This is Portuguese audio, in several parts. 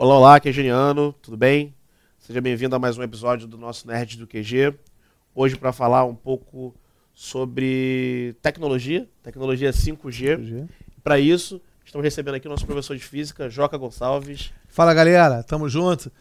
Olá, olá, aqui é Geniano, tudo bem? Seja bem-vindo a mais um episódio do nosso Nerd do QG. Hoje para falar um pouco sobre tecnologia, tecnologia 5G. Para isso, estamos recebendo aqui o nosso professor de física, Joca Gonçalves. Fala galera, tamo junto.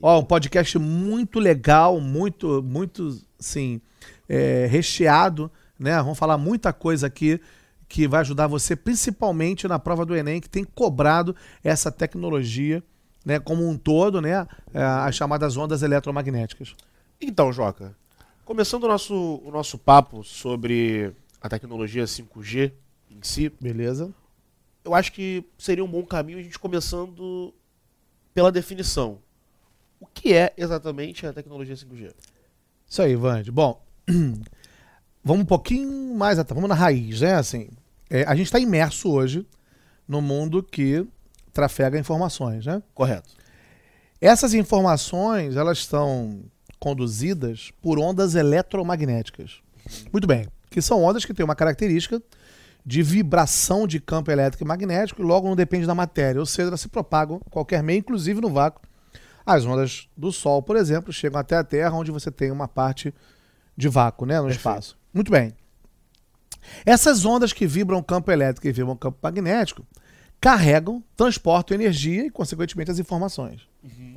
Ó, um podcast muito legal, muito, muito, sim, é, recheado, né? Vamos falar muita coisa aqui que vai ajudar você, principalmente na prova do Enem, que tem cobrado essa tecnologia né, como um todo, né, é, as chamadas ondas eletromagnéticas. Então, Joca, começando o nosso, o nosso papo sobre a tecnologia 5G em si. Beleza. Eu acho que seria um bom caminho a gente começando pela definição. O que é exatamente a tecnologia 5G? Isso aí, Vande. Bom, vamos um pouquinho mais atrás, vamos na raiz, né? Assim, é, a gente está imerso hoje no mundo que trafega informações, né? Correto. Essas informações, elas estão conduzidas por ondas eletromagnéticas. Muito bem, que são ondas que têm uma característica de vibração de campo elétrico e magnético e logo não depende da matéria, ou seja, elas se propagam qualquer meio, inclusive no vácuo. As ondas do Sol, por exemplo, chegam até a Terra, onde você tem uma parte de vácuo, né, no Perfeito. espaço. Muito bem. Essas ondas que vibram campo elétrico e vibram campo magnético carregam, transportam energia e, consequentemente, as informações. Uhum.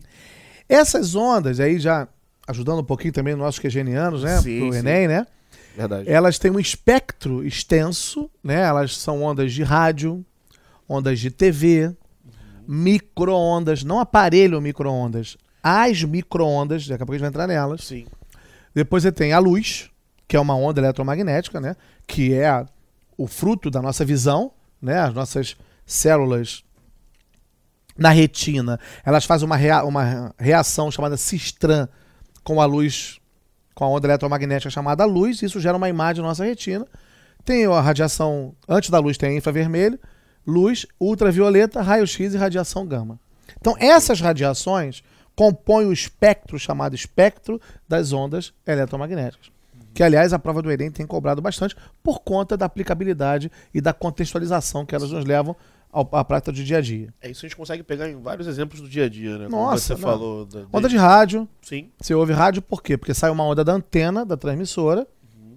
Essas ondas, aí já ajudando um pouquinho também os nossos quegenianos, né? Sim, pro sim. Enem, né? Verdade. Elas têm um espectro extenso, né? Elas são ondas de rádio, ondas de TV, micro-ondas, não aparelho micro-ondas, as micro-ondas, daqui a pouco a gente vai entrar nelas. Sim. Depois você tem a luz, que é uma onda eletromagnética, né? Que é o fruto da nossa visão, né? As nossas células na retina, elas fazem uma, rea- uma reação chamada cistran com a luz, com a onda eletromagnética chamada luz, isso gera uma imagem na nossa retina. Tem a radiação, antes da luz tem infravermelho, luz, ultravioleta, raio-x e radiação gama. Então essas radiações compõem o espectro chamado espectro das ondas eletromagnéticas. Que, aliás, a prova do Enem tem cobrado bastante por conta da aplicabilidade e da contextualização que elas nos levam à prática do dia a dia. É isso a gente consegue pegar em vários exemplos do dia a dia, né? Como Nossa, você não. falou. Da, Onda de rádio, Sim. você ouve rádio por quê? Porque sai uma onda da antena da transmissora,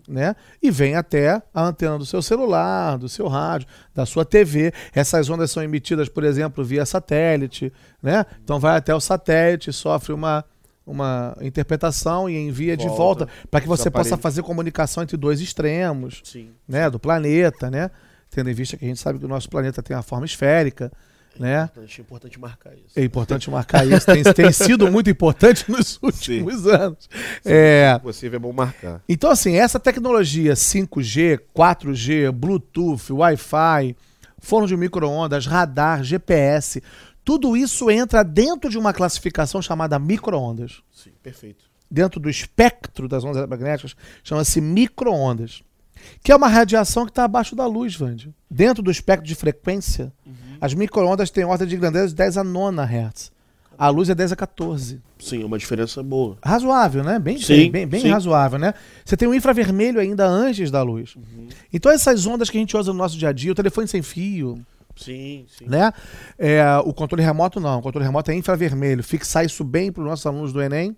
né? E vem até a antena do seu celular, do seu rádio, da sua TV. Essas ondas são emitidas, por exemplo, via satélite, né? Então vai até o satélite, sofre uma uma interpretação e envia de Volta. volta para que você possa fazer comunicação entre dois extremos, Sim. né, do planeta, né? Tendo em vista que a gente sabe que o nosso planeta tem uma forma esférica, né? Importante, é importante marcar isso. É importante marcar isso. Tem, tem sido muito importante nos últimos anos. É, Você é bom marcar. então, assim, essa tecnologia 5G, 4G, Bluetooth, Wi-Fi, forno de micro-ondas, radar, GPS, tudo isso entra dentro de uma classificação chamada micro-ondas. Sim, perfeito. Dentro do espectro das ondas magnéticas, chama-se micro-ondas. Que é uma radiação que está abaixo da luz, Vande. Dentro do espectro de frequência, as micro-ondas têm ordem de grandeza de 10 a 9 Hz. A luz é 10 a 14. Sim, é uma diferença boa. Razoável, né? Bem, Sim, bem, bem sim. razoável, né? Você tem o infravermelho ainda antes da luz. Então essas ondas que a gente usa no nosso dia a dia, o telefone sem fio, Sim, sim. né? É, o controle remoto não, o controle remoto é infravermelho. Fixar isso bem para os nossos alunos do Enem,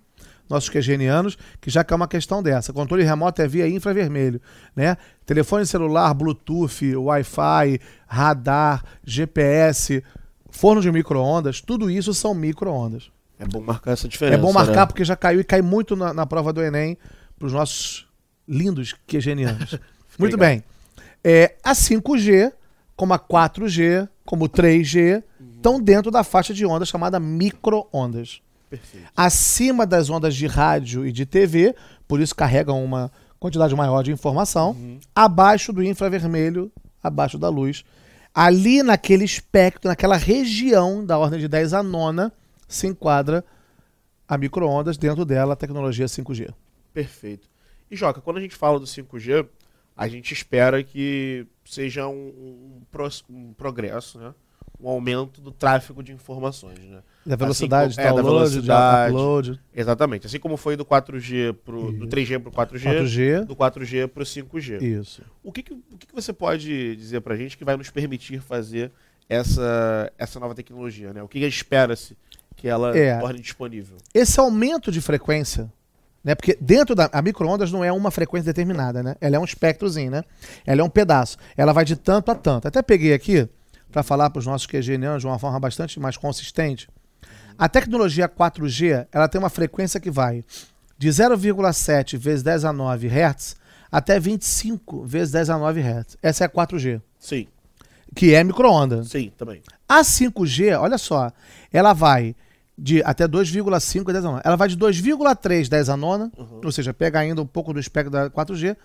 nossos QGenianos, que já que é uma questão dessa. Controle remoto é via infravermelho, né? Telefone celular, Bluetooth, Wi-Fi, radar, GPS, forno de micro-ondas, tudo isso são micro-ondas. É bom marcar essa diferença. É bom marcar né? porque já caiu e cai muito na, na prova do Enem para os nossos lindos QGenianos. muito Obrigado. bem. É, a 5G, como a 4G, como o 3G, estão dentro da faixa de onda chamada micro-ondas. Perfeito. Acima das ondas de rádio e de TV, por isso carregam uma quantidade maior de informação. Uhum. Abaixo do infravermelho, abaixo da luz. Ali naquele espectro, naquela região da ordem de 10 a nona, se enquadra a micro-ondas, dentro dela a tecnologia 5G. Perfeito. E Joca, quando a gente fala do 5G, a gente espera que seja um, um um progresso, né? Um aumento do tráfego de informações. Né? Da velocidade como- é, de da download, velocidade. de upload, Exatamente. Assim como foi do 4G pro, do 3G para o 4G, 4G. do 4G para o 5G. Isso. O, que, que- o que, que você pode dizer para a gente que vai nos permitir fazer essa, essa nova tecnologia? Né? O que que espera-se que ela É. torne disponível. Esse aumento de frequência, né? Porque dentro da a micro-ondas não é uma frequência determinada, né? Ela é um espectrozinho, né? Ela é um pedaço. Ela vai de tanto a tanto. Até peguei aqui para falar para os nossos QGNanos de uma forma bastante mais consistente. A tecnologia 4G, ela tem uma frequência que vai de 0,7 vezes 10 a 9 Hz até 25 vezes 10 a 9 Hz. Essa é a 4G, Sim, que é micro-onda. sim, também. A 5G, olha só, ela vai de até 2,5 10 a nona. Ela vai de 2,3 10 a nona, ou seja, pega ainda um pouco do espectro da 4G,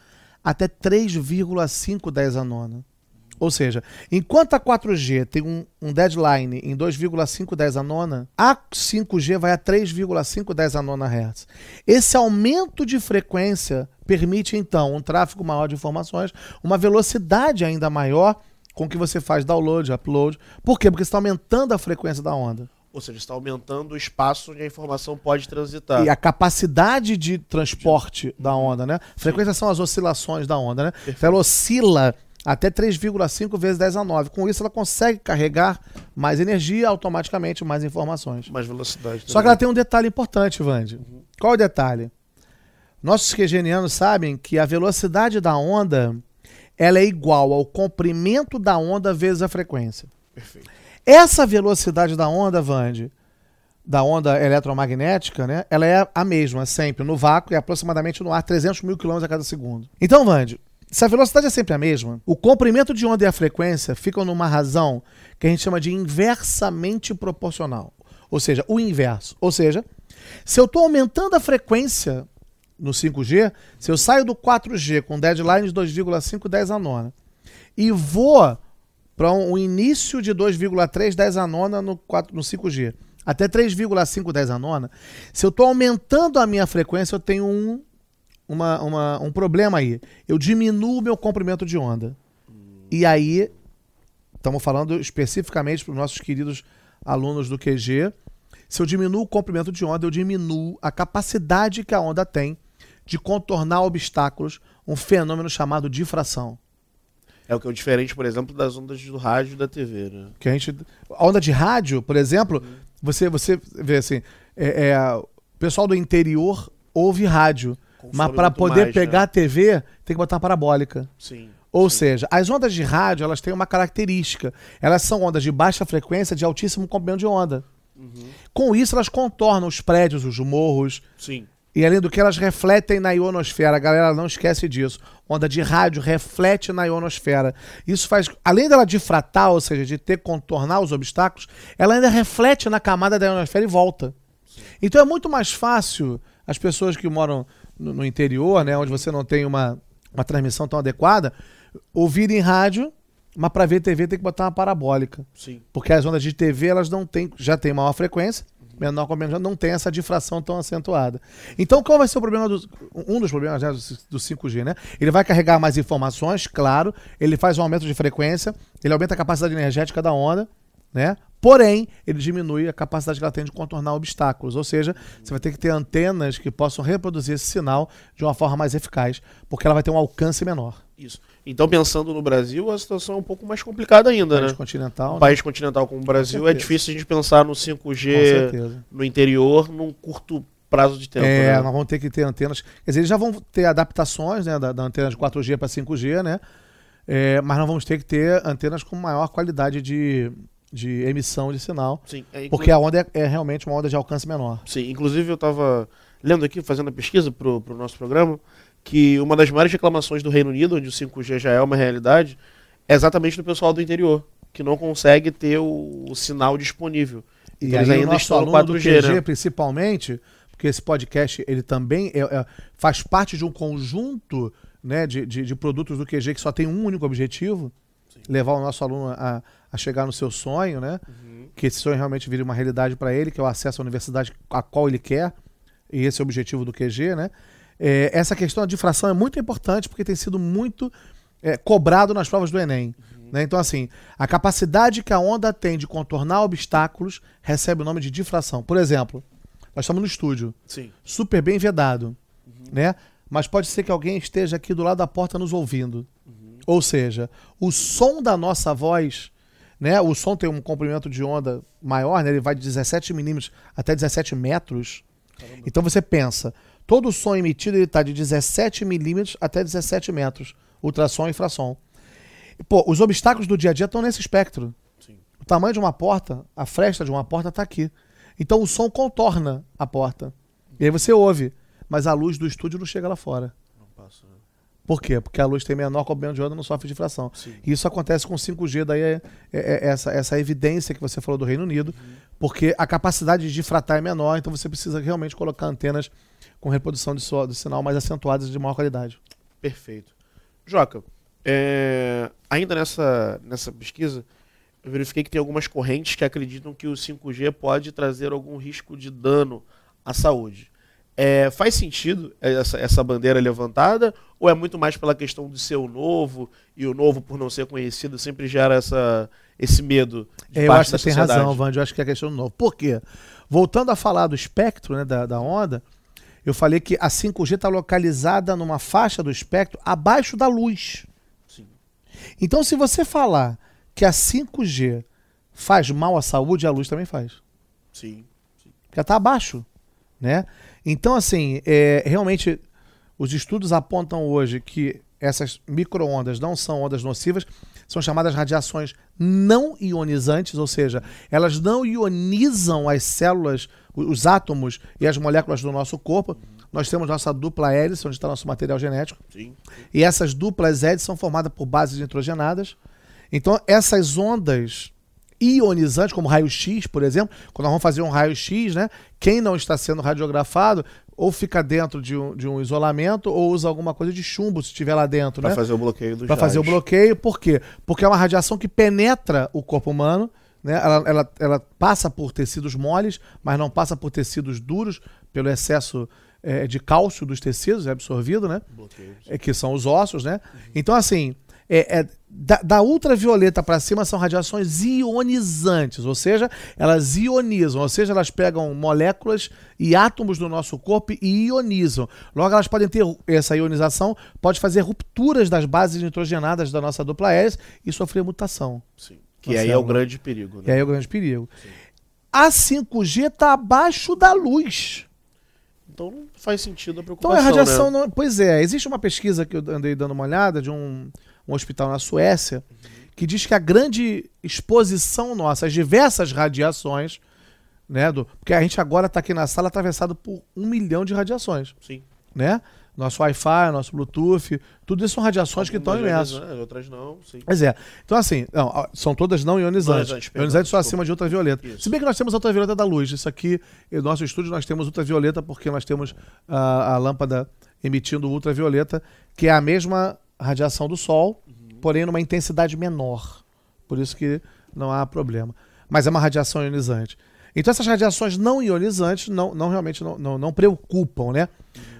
até 3,5 10 a nona. Ou seja, enquanto a 4G tem um, um deadline em 2,5 10 a nona, a 5G vai a 3,5 10 a nona Hz. Esse aumento de frequência permite, então, um tráfego maior de informações, uma velocidade ainda maior com que você faz download, upload. Por quê? Porque está aumentando a frequência da onda. Ou seja, está aumentando o espaço onde a informação pode transitar. E a capacidade de transporte da onda, né? Frequência são as oscilações da onda, né? Então ela oscila até 3,5 vezes 10 a 9. Com isso, ela consegue carregar mais energia automaticamente, mais informações. Mais velocidade. Só que ela tem um detalhe importante, Vande. Qual é o detalhe? Nossos quegenianos sabem que a velocidade da onda ela é igual ao comprimento da onda vezes a frequência. Perfeito. Essa velocidade da onda, Vande, da onda eletromagnética, né? Ela é a mesma sempre no vácuo e aproximadamente no ar 300 mil quilômetros a cada segundo. Então, Vande, se a velocidade é sempre a mesma, o comprimento de onda e a frequência ficam numa razão que a gente chama de inversamente proporcional. Ou seja, o inverso. Ou seja, se eu estou aumentando a frequência no 5G, se eu saio do 4G com deadline de 2,5 10 a nona e vou para um, início de 2,3 10 a nona no, 4, no 5G até 3,5 10 a nona, se eu estou aumentando a minha frequência, eu tenho um, uma, uma- um problema aí. Eu diminuo o meu comprimento de onda. E aí, estamos falando especificamente para os nossos queridos alunos do QG. Se eu diminuo o comprimento de onda, eu diminuo a capacidade que a onda tem de contornar obstáculos, um fenômeno chamado difração. É o que é diferente, por exemplo, das ondas do rádio e da TV, né? Que a gente, a onda de rádio, por exemplo, você, você vê assim, é, é, o pessoal do interior ouve rádio, mas para poder mais, pegar né? a TV tem que botar uma parabólica. Sim. Ou sim. seja, as ondas de rádio elas têm uma característica. Elas são ondas de baixa frequência de altíssimo comprimento de onda. Uhum. Com isso, elas contornam os prédios, os morros, Sim. e além do que elas refletem na ionosfera. A galera não esquece disso. Onda de rádio reflete na ionosfera. Isso faz, além dela difratar, ou seja, de ter que contornar os obstáculos, ela ainda reflete na camada da ionosfera e volta. Então é muito mais fácil as pessoas que moram no, no interior, né, onde você não tem uma, uma transmissão tão adequada, ouvirem rádio, mas para ver TV tem que botar uma parabólica. Sim. Porque as ondas de TV elas não têm, já tem maior frequência, menor comprimento, já não tem essa difração tão acentuada. Então, qual vai ser o problema do, um dos problemas né, do, do 5G, né? Ele vai carregar mais informações, claro, ele faz um aumento de frequência, ele aumenta a capacidade energética da onda, né? Porém, ele diminui a capacidade que ela tem de contornar obstáculos, ou seja, você vai ter que ter antenas que possam reproduzir esse sinal de uma forma mais eficaz, porque ela vai ter um alcance menor. Isso. Então, pensando no Brasil, a situação é um pouco mais complicada ainda, País né? continental, Um né? país continental como o Brasil, é difícil a gente pensar no com 5G certeza. no interior num curto prazo de tempo. É, né? nós vamos ter que ter antenas. Quer dizer, eles já vão ter adaptações né, da, da antena de 4G para 5G, né? É, mas nós vamos ter que ter antenas com maior qualidade de, de emissão de sinal. Sim, é, inclu- Porque a onda é, é realmente uma onda de alcance menor. Sim, inclusive eu estava lendo aqui, fazendo a pesquisa para o nosso programa, que uma das maiores reclamações do Reino Unido, onde o 5G já é uma realidade, é exatamente do pessoal do interior, que não consegue ter o, o sinal disponível. E Então, eles ainda estão no aluno do 4G, QG, né? principalmente, porque esse podcast ele também é- é- faz parte de um conjunto né, de, de, de produtos do QG que só tem um único objetivo, levar o nosso aluno a, a chegar no seu sonho, né? Uhum. que esse sonho realmente vire uma realidade para ele, que é o acesso à universidade a qual ele quer, e esse é o objetivo do QG, né? É, essa questão da difração é muito importante porque tem sido muito é, cobrado nas provas do Enem. né? Então, assim, a capacidade que a onda tem de contornar obstáculos recebe o nome de difração. Por exemplo, nós estamos no estúdio, Sim. super bem vedado, né? Mas pode ser que alguém esteja aqui do lado da porta nos ouvindo. Ou seja, o som da nossa voz né? O som tem um comprimento de onda maior, né? Ele vai de 17 milímetros até 17 metros. Caramba. Então você pensa, todo o som emitido ele está de 17 milímetros até 17 metros, ultrassom e infrassom. Pô, os obstáculos do dia a dia estão nesse espectro. Sim. O tamanho de uma porta, a fresta de uma porta está aqui. Então o som contorna a porta. E aí você ouve, mas a luz do estúdio não chega lá fora. Por quê? Porque a luz tem menor comprimento de onda, não sofre difração. Sim. E isso acontece com 5G, daí é, é- é essa, essa evidência que você falou do Reino Unido, porque a capacidade de difratar é menor, então você precisa realmente colocar antenas com reprodução de, so- de sinal mais acentuadas e de maior qualidade. Perfeito. Joca, é, ainda nessa, nessa pesquisa, eu verifiquei que tem algumas correntes que acreditam que o 5G pode trazer algum risco de dano à saúde. É, faz sentido essa, essa bandeira levantada? Ou é muito mais pela questão de ser o novo e o novo, por não ser conhecido, sempre gera essa, esse medo de É, eu acho que você tem razão, Vandy. Eu acho que é questão do novo. Por quê? Voltando a falar do espectro né, da, da onda, eu falei que a 5G está localizada numa faixa do espectro abaixo da luz. Sim. Então, se você falar que a 5G faz mal à saúde, a luz também faz. Sim. Porque ela está abaixo. Né? Então, assim, é, realmente, os estudos apontam hoje que essas microondas não são ondas nocivas, são chamadas radiações não ionizantes, ou seja, elas não ionizam as células, os átomos e as moléculas do nosso corpo. Nós temos nossa dupla hélice, onde está nosso material genético. Sim. E essas duplas hélices são formadas por bases nitrogenadas. Então, essas ondas ionizantes, como raio-x, por exemplo, quando nós vamos fazer um raio-x, né? Quem não está sendo radiografado, ou fica dentro de um, de um isolamento, ou usa alguma coisa de chumbo se estiver lá dentro, Para né? fazer o bloqueio dos Para fazer o bloqueio. Por quê? Porque é uma radiação que penetra o corpo humano, né? Ela, ela, ela passa por tecidos moles, mas não passa por tecidos duros, pelo excesso eh, de cálcio dos tecidos, é absorvido, né? Bloqueio. é, que são os ossos, né? Então, assim, é, é, da, da ultravioleta para cima são radiações ionizantes, ou seja, elas ionizam, ou seja, elas pegam moléculas e átomos do nosso corpo e ionizam. Logo, elas podem ter essa ionização, pode fazer rupturas das bases nitrogenadas da nossa dupla hélice e sofrer mutação. Sim. Que Nossa, aí é é o grande perigo. E Né? aí é o grande perigo. A 5G está abaixo da luz. Então não faz sentido a Então preocupação. a radiação né? não. Pois é, existe uma pesquisa que eu andei dando uma olhada de um, um hospital na Suécia que diz que a grande exposição nossa às diversas radiações, né? Do, porque a gente agora está aqui na sala atravessado por um milhão de radiações, Sim. né? Nosso Wi-Fi, nosso Bluetooth, tudo isso são radiações que estão Algumas vezes, né? Outras não, sim. Pois é. Então, assim, não, são todas não ionizantes. Ionizantes, perdão, ionizantes só desculpa. acima de ultravioleta. Isso. Se bem que nós temos ultravioleta da luz. Isso aqui, no nosso estúdio, nós temos ultravioleta porque nós temos a, a lâmpada emitindo ultravioleta, que é a mesma radiação do Sol, Uhum. porém numa intensidade menor. Por isso que não há problema. Mas é uma radiação ionizante. Então essas radiações não ionizantes não, não realmente não, não, não preocupam, né?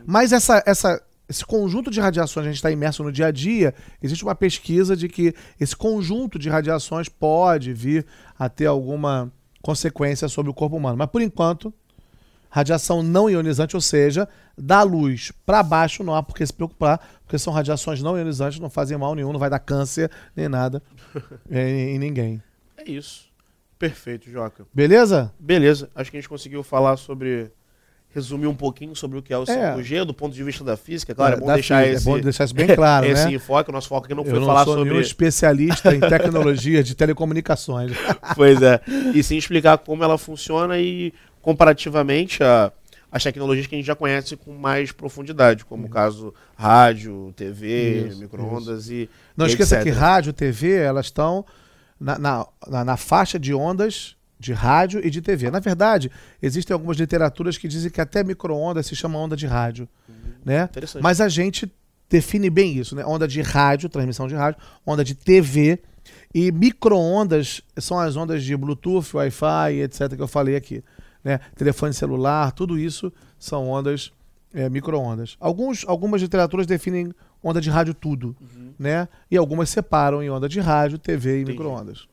Mas essa, essa, esse conjunto de radiações a gente está imerso no dia a dia, existe uma pesquisa de que esse conjunto de radiações pode vir a ter alguma consequência sobre o corpo humano. Mas por enquanto, radiação não ionizante, ou seja, da luz para baixo não há por que se preocupar, porque são radiações não ionizantes, não fazem mal nenhum, não vai dar câncer nem nada em, em ninguém. É isso. Perfeito, Joca. Beleza? Beleza. Acho que a gente conseguiu falar sobre. Resumir um pouquinho sobre o que é o É. 5G, do ponto de vista da física. Claro, é, bom Da deixar física, esse, é bom deixar isso bem claro, esse né? enfoque. O nosso foco aqui não foi Eu não falar sou sobre. nenhum especialista em tecnologia de telecomunicações. Pois é. E sim explicar como ela funciona e comparativamente a as tecnologias que a gente já conhece com mais profundidade, como o caso rádio, TV, micro-ondas e. Não e esqueça etc. que rádio, TV, elas estão na, na, na- faixa de ondas de rádio e de TV. Na verdade, existem algumas literaturas que dizem que até micro-ondas se chama onda de rádio. Né? Interessante. Mas a gente define bem isso, né? Onda de rádio, transmissão de rádio, onda de TV e micro-ondas são as ondas de Bluetooth, Wi-Fi, etc. que eu falei aqui. Né? Telefone celular, tudo isso são ondas, é, micro-ondas. Alguns, algumas literaturas definem onda de rádio tudo, Uhum. né? E algumas separam em onda de rádio, TV e Entendi. micro-ondas.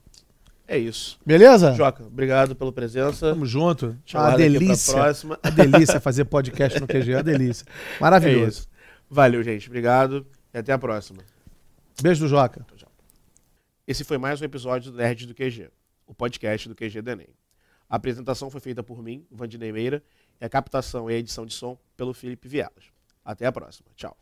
É isso. Beleza? Joca, obrigado pela presença. Tamo junto. Te aguardo aqui pra delícia. próxima. Uma delícia fazer podcast no QG, uma delícia. É Maravilhoso. isso. Valeu, gente. Obrigado e até a próxima. Beijo do Joca. Esse foi mais um episódio do Nerd do QG, o podcast do QG do Enem. A apresentação foi feita por mim, Vandinei Meira, e a captação e a edição de som pelo Felipe Vielas. Até a próxima. Tchau.